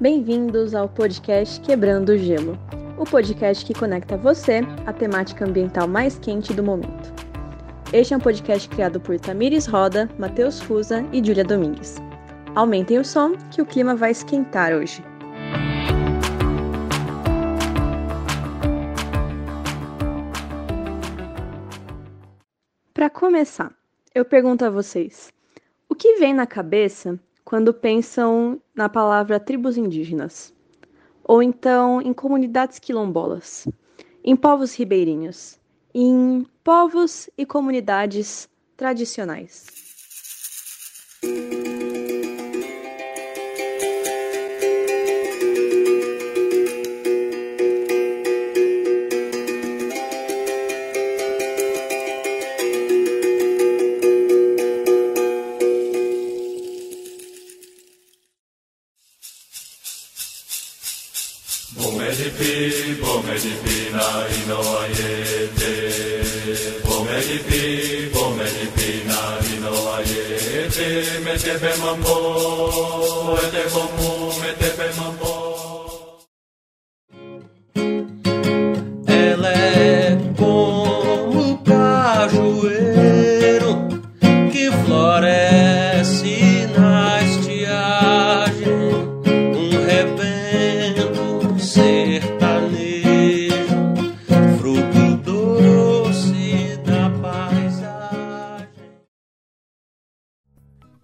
Bem-vindos ao podcast Quebrando o Gelo, o podcast que conecta você à temática ambiental mais quente do momento. Este é um podcast criado por Tamires Roda, Matheus Fusa e Júlia Domingues. Aumentem o som que o clima vai esquentar hoje. Para começar, eu pergunto a vocês: o que vem na cabeça quando pensam na palavra tribos indígenas? Ou então em comunidades quilombolas, em povos ribeirinhos, em povos e comunidades tradicionais? pomelipi na inoajete. Pomelipi, pomelipi na inoajete. Me tebe mambo, me tebe mambo.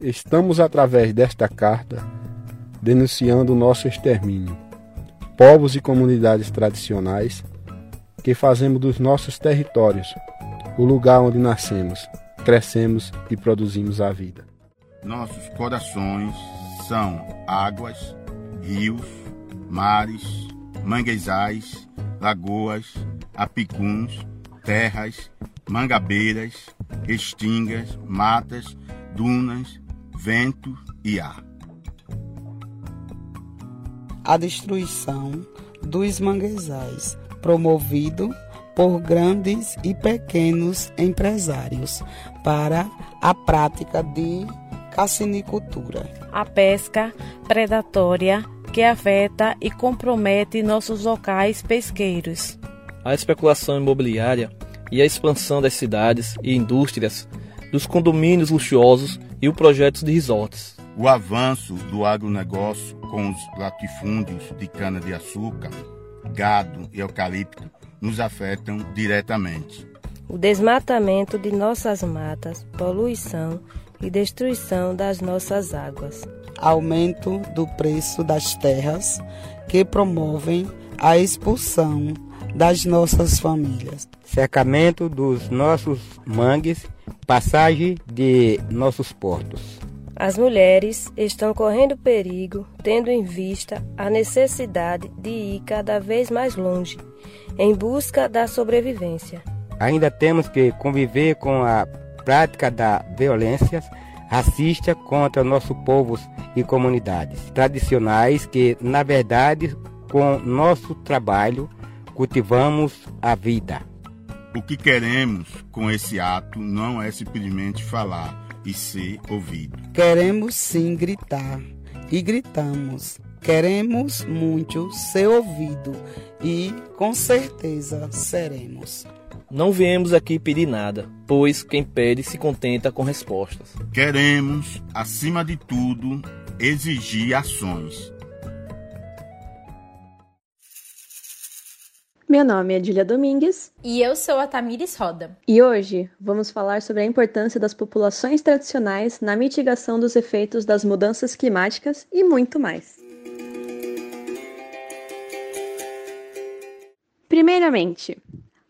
Estamos, através desta carta, denunciando o nosso extermínio. Povos e comunidades tradicionais que fazemos dos nossos territórios o lugar onde nascemos, crescemos e produzimos a vida. Nossos corações são águas, rios, mares, manguezais, lagoas, apicuns, terras, mangabeiras, restingas, matas, dunas, vento e ar. a destruição dos manguezais, promovido por grandes e pequenos empresários para a prática de cassinicultura. a pesca predatória que afeta e compromete nossos locais pesqueiros. a especulação imobiliária e a expansão das cidades e indústrias, dos condomínios luxuosos e os projetos de resorts. O avanço do agronegócio com os latifúndios de cana-de-açúcar, gado e eucalipto nos afetam diretamente. O desmatamento de nossas matas, poluição e destruição das nossas águas. Aumento do preço das terras que promovem a expulsão das nossas famílias. Cercamento dos nossos mangues, passagem de nossos portos. As mulheres estão correndo perigo, tendo em vista a necessidade de ir cada vez mais longe, em busca da sobrevivência. Ainda temos que conviver com a prática da violência racista contra nossos povos e comunidades tradicionais que, na verdade, com nosso trabalho, cultivamos a vida. O que queremos com esse ato não é simplesmente falar e ser ouvido. Queremos sim gritar e gritamos. Queremos muito ser ouvido e com certeza seremos. Não viemos aqui pedir nada, pois quem pede se contenta com respostas. Queremos, acima de tudo, exigir ações. Meu nome é Julia Domingues E eu sou a Tamires Roda. e hoje vamos falar sobre a importância das populações tradicionais na mitigação dos efeitos das mudanças climáticas e muito mais. Primeiramente,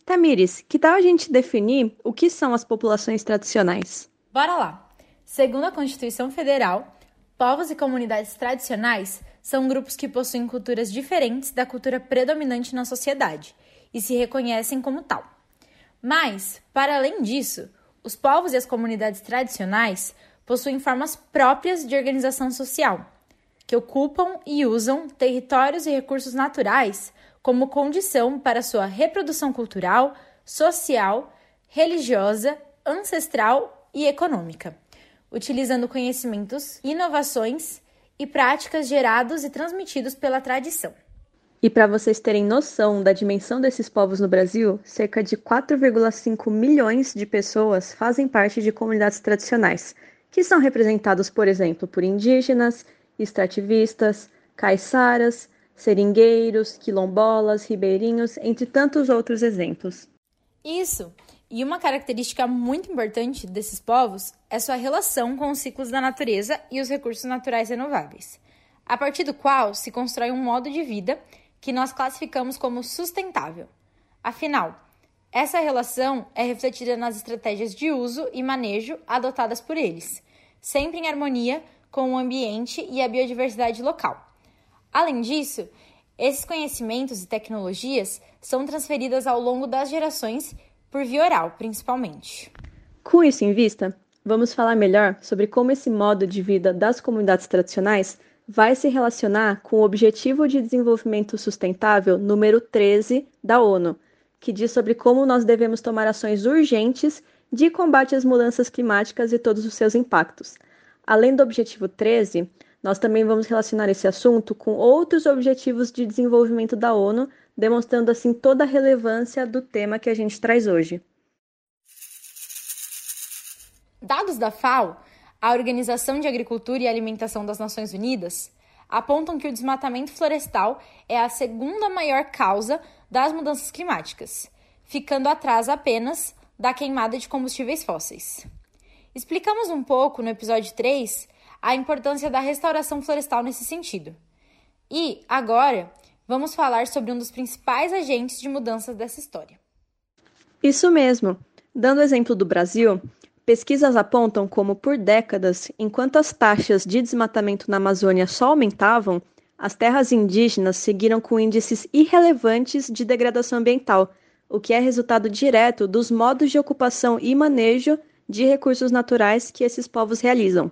Tamires, que tal a gente definir o que são as populações tradicionais? Bora lá! Segundo a Constituição Federal, povos e comunidades tradicionais são grupos que possuem culturas diferentes da cultura predominante na sociedade e se reconhecem como tal. Mas, para além disso, os povos e as comunidades tradicionais possuem formas próprias de organização social, que ocupam e usam territórios e recursos naturais como condição para sua reprodução cultural, social, religiosa, ancestral e econômica, utilizando conhecimentos, inovações e práticas gerados e transmitidos pela tradição. E para vocês terem noção da dimensão desses povos no Brasil, cerca de 4,5 milhões de pessoas fazem parte de comunidades tradicionais, que são representados, por exemplo, por indígenas, extrativistas, caiçaras, seringueiros, quilombolas, ribeirinhos, entre tantos outros exemplos. Isso! E uma característica muito importante desses povos é sua relação com os ciclos da natureza e os recursos naturais renováveis, a partir do qual se constrói um modo de vida que nós classificamos como sustentável. Afinal, essa relação é refletida nas estratégias de uso e manejo adotadas por eles, sempre em harmonia com o ambiente e a biodiversidade local. Além disso, esses conhecimentos e tecnologias são transferidas ao longo das gerações por via oral, principalmente. Com isso em vista, vamos falar melhor sobre como esse modo de vida das comunidades tradicionais vai se relacionar com o Objetivo de Desenvolvimento Sustentável número 13 da ONU, que diz sobre como nós devemos tomar ações urgentes de combate às mudanças climáticas e todos os seus impactos. Além do Objetivo 13, nós também vamos relacionar esse assunto com outros objetivos de desenvolvimento da ONU, demonstrando assim toda a relevância do tema que a gente traz hoje. Dados da FAO, a Organização de Agricultura e Alimentação das Nações Unidas, apontam que o desmatamento florestal é a segunda maior causa das mudanças climáticas, ficando atrás apenas da queimada de combustíveis fósseis. Explicamos um pouco no episódio 3 a importância da restauração florestal nesse sentido. E, agora, vamos falar sobre um dos principais agentes de mudanças dessa história. Isso mesmo. Dando exemplo do Brasil, pesquisas apontam como, por décadas, enquanto as taxas de desmatamento na Amazônia só aumentavam, as terras indígenas seguiram com índices irrelevantes de degradação ambiental, o que é resultado direto dos modos de ocupação e manejo de recursos naturais que esses povos realizam.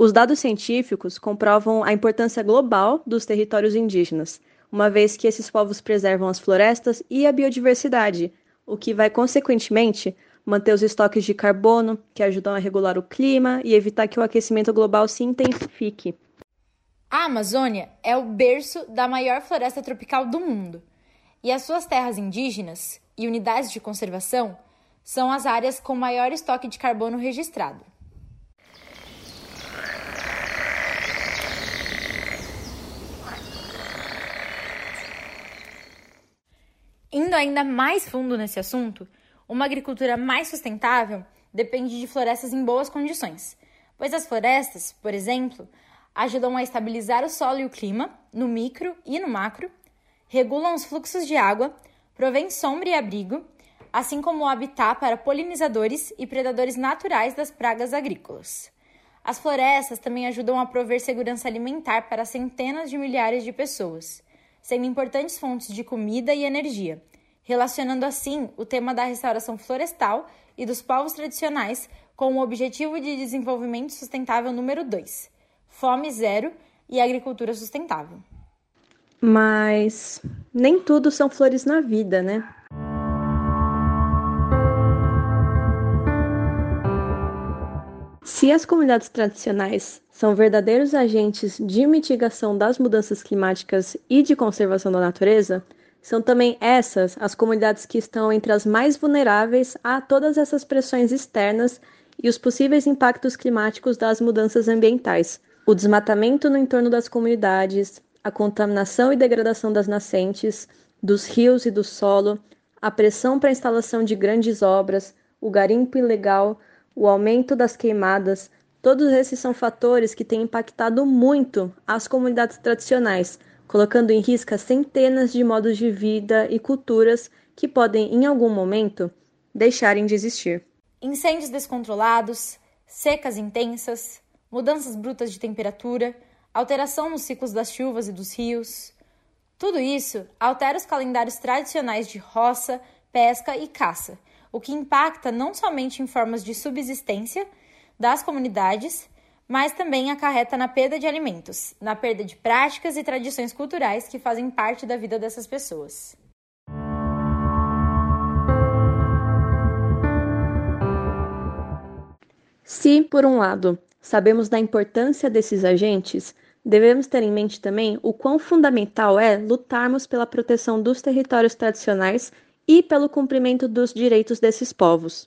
Os dados científicos comprovam a importância global dos territórios indígenas, uma vez que esses povos preservam as florestas e a biodiversidade, o que vai, consequentemente, manter os estoques de carbono, que ajudam a regular o clima e evitar que o aquecimento global se intensifique. A Amazônia é o berço da maior floresta tropical do mundo, e as suas terras indígenas e unidades de conservação são as áreas com maior estoque de carbono registrado. Ainda mais fundo nesse assunto, uma agricultura mais sustentável depende de florestas em boas condições, pois as florestas, por exemplo, ajudam a estabilizar o solo e o clima, no micro e no macro, regulam os fluxos de água, provêm sombra e abrigo, assim como o habitat para polinizadores e predadores naturais das pragas agrícolas. As florestas também ajudam a prover segurança alimentar para centenas de milhares de pessoas sendo importantes fontes de comida e energia, relacionando assim o tema da restauração florestal e dos povos tradicionais com o Objetivo de Desenvolvimento Sustentável número 2, Fome Zero e Agricultura Sustentável. Mas nem tudo são flores na vida, né? Se as comunidades tradicionais são verdadeiros agentes de mitigação das mudanças climáticas e de conservação da natureza, são também essas as comunidades que estão entre as mais vulneráveis a todas essas pressões externas e os possíveis impactos climáticos das mudanças ambientais. O desmatamento no entorno das comunidades, a contaminação e degradação das nascentes, dos rios e do solo, a pressão para a instalação de grandes obras, o garimpo ilegal, o aumento das queimadas, todos esses são fatores que têm impactado muito as comunidades tradicionais, colocando em risco centenas de modos de vida e culturas que podem, em algum momento, deixarem de existir. Incêndios descontrolados, secas intensas, mudanças brutas de temperatura, alteração nos ciclos das chuvas e dos rios. Tudo isso altera os calendários tradicionais de roça, pesca e caça, o que impacta não somente em formas de subsistência das comunidades, mas também acarreta na perda de alimentos, na perda de práticas e tradições culturais que fazem parte da vida dessas pessoas. Se, por um lado, sabemos da importância desses agentes, devemos ter em mente também o quão fundamental é lutarmos pela proteção dos territórios tradicionais e pelo cumprimento dos direitos desses povos.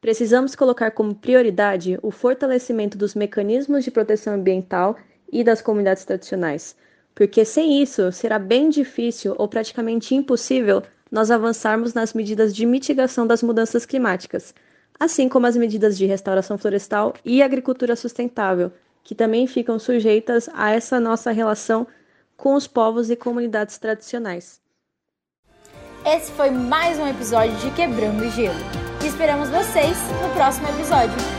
Precisamos colocar como prioridade o fortalecimento dos mecanismos de proteção ambiental e das comunidades tradicionais, porque sem isso será bem difícil ou praticamente impossível nós avançarmos nas medidas de mitigação das mudanças climáticas, assim como as medidas de restauração florestal e agricultura sustentável, que também ficam sujeitas a essa nossa relação com os povos e comunidades tradicionais. Esse foi mais um episódio de Quebrando o Gelo. E esperamos vocês no próximo episódio.